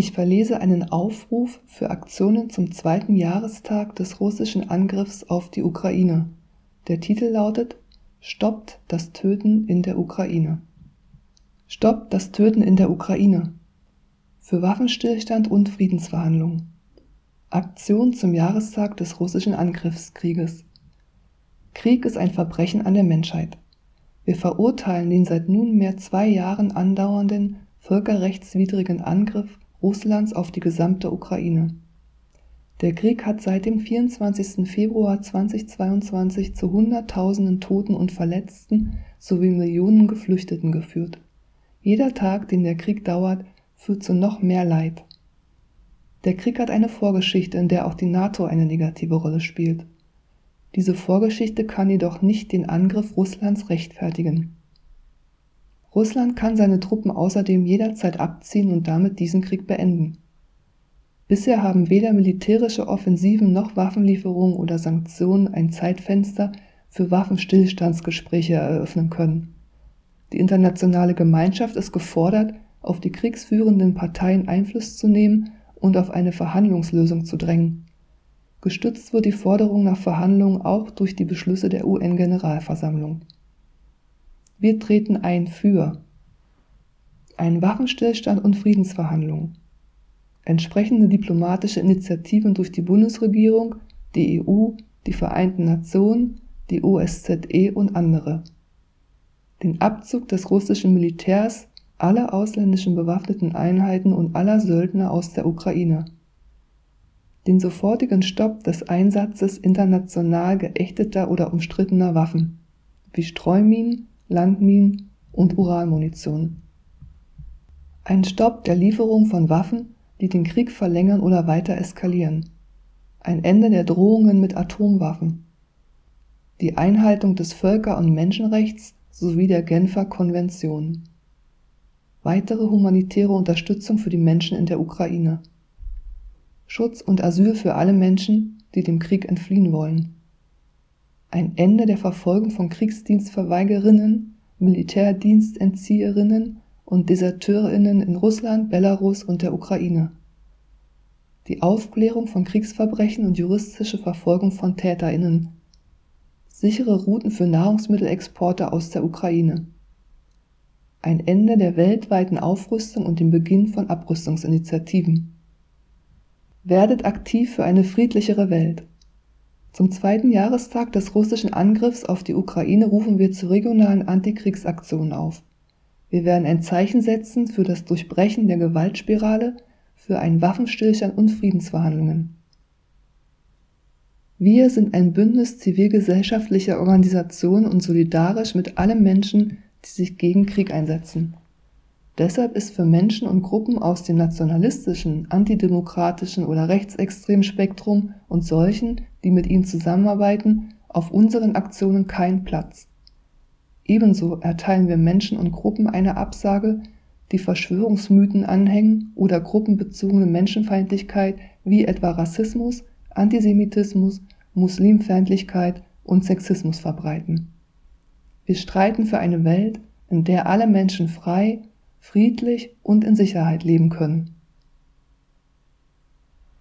Ich verlese einen Aufruf für Aktionen zum zweiten Jahrestag des russischen Angriffs auf die Ukraine. Der Titel lautet Stoppt das Töten in der Ukraine. Stoppt das Töten in der Ukraine. Für Waffenstillstand und Friedensverhandlungen. Aktion zum Jahrestag des russischen Angriffskrieges. Krieg ist ein Verbrechen an der Menschheit. Wir verurteilen den seit nunmehr zwei Jahren andauernden völkerrechtswidrigen Angriff Russlands auf die gesamte Ukraine. Der Krieg hat seit dem 24. Februar 2022 zu Hunderttausenden Toten und Verletzten sowie Millionen Geflüchteten geführt. Jeder Tag, den der Krieg dauert, führt zu noch mehr Leid. Der Krieg hat eine Vorgeschichte, in der auch die NATO eine negative Rolle spielt. Diese Vorgeschichte kann jedoch nicht den Angriff Russlands rechtfertigen. Russland kann seine Truppen außerdem jederzeit abziehen und damit diesen Krieg beenden. Bisher haben weder militärische Offensiven noch Waffenlieferungen oder Sanktionen ein Zeitfenster für Waffenstillstandsgespräche eröffnen können. Die internationale Gemeinschaft ist gefordert, auf die kriegsführenden Parteien Einfluss zu nehmen und auf eine Verhandlungslösung zu drängen. Gestützt wird die Forderung nach Verhandlungen auch durch die Beschlüsse der UN-Generalversammlung. Wir treten ein für einen Waffenstillstand und Friedensverhandlungen, entsprechende diplomatische Initiativen durch die Bundesregierung, die EU, die Vereinten Nationen, die OSZE und andere, den Abzug des russischen Militärs, aller ausländischen bewaffneten Einheiten und aller Söldner aus der Ukraine, den sofortigen Stopp des Einsatzes international geächteter oder umstrittener Waffen wie Streuminen, Landminen und Uranmunition. Ein Stopp der Lieferung von Waffen, die den Krieg verlängern oder weiter eskalieren. Ein Ende der Drohungen mit Atomwaffen. Die Einhaltung des Völker- und Menschenrechts sowie der Genfer Konvention. Weitere humanitäre Unterstützung für die Menschen in der Ukraine. Schutz und Asyl für alle Menschen, die dem Krieg entfliehen wollen ein Ende der Verfolgung von Kriegsdienstverweigerinnen, Militärdienstentzieherinnen und Deserteurinnen in Russland, Belarus und der Ukraine. Die Aufklärung von Kriegsverbrechen und juristische Verfolgung von Täterinnen. Sichere Routen für Nahrungsmittelexporte aus der Ukraine. Ein Ende der weltweiten Aufrüstung und den Beginn von Abrüstungsinitiativen. Werdet aktiv für eine friedlichere Welt. Zum zweiten Jahrestag des russischen Angriffs auf die Ukraine rufen wir zu regionalen Antikriegsaktionen auf. Wir werden ein Zeichen setzen für das Durchbrechen der Gewaltspirale, für einen Waffenstillstand und Friedensverhandlungen. Wir sind ein Bündnis zivilgesellschaftlicher Organisationen und solidarisch mit allen Menschen, die sich gegen Krieg einsetzen. Deshalb ist für Menschen und Gruppen aus dem nationalistischen, antidemokratischen oder rechtsextremen Spektrum und solchen, die mit ihnen zusammenarbeiten, auf unseren Aktionen kein Platz. Ebenso erteilen wir Menschen und Gruppen eine Absage, die Verschwörungsmythen anhängen oder gruppenbezogene Menschenfeindlichkeit wie etwa Rassismus, Antisemitismus, Muslimfeindlichkeit und Sexismus verbreiten. Wir streiten für eine Welt, in der alle Menschen frei, friedlich und in Sicherheit leben können.